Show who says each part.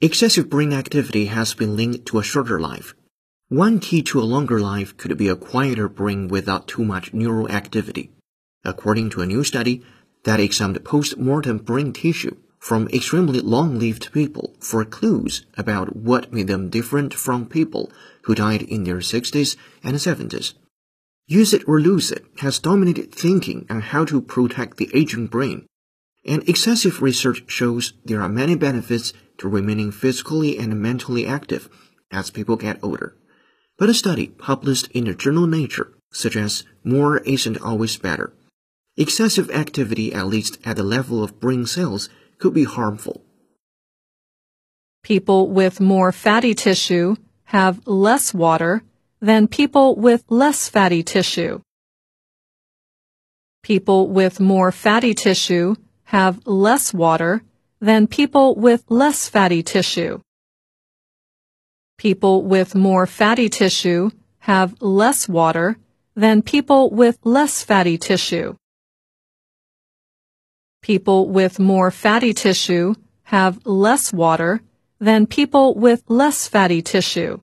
Speaker 1: Excessive brain activity has been linked to a shorter life. One key to a longer life could be a quieter brain without too much neural activity, according to a new study that examined post-mortem brain tissue from extremely long-lived people for clues about what made them different from people who died in their 60s and 70s. Use it or lose it has dominated thinking on how to protect the aging brain and excessive research shows there are many benefits to remaining physically and mentally active as people get older. But a study published in the journal Nature suggests more isn't always better. Excessive activity, at least at the level of brain cells, could be harmful.
Speaker 2: People with more fatty tissue have less water than people with less fatty tissue. People with more fatty tissue have less water than people with less fatty tissue. People with more fatty tissue have less water than people with less fatty tissue. People with more fatty tissue have less water than people with less fatty tissue.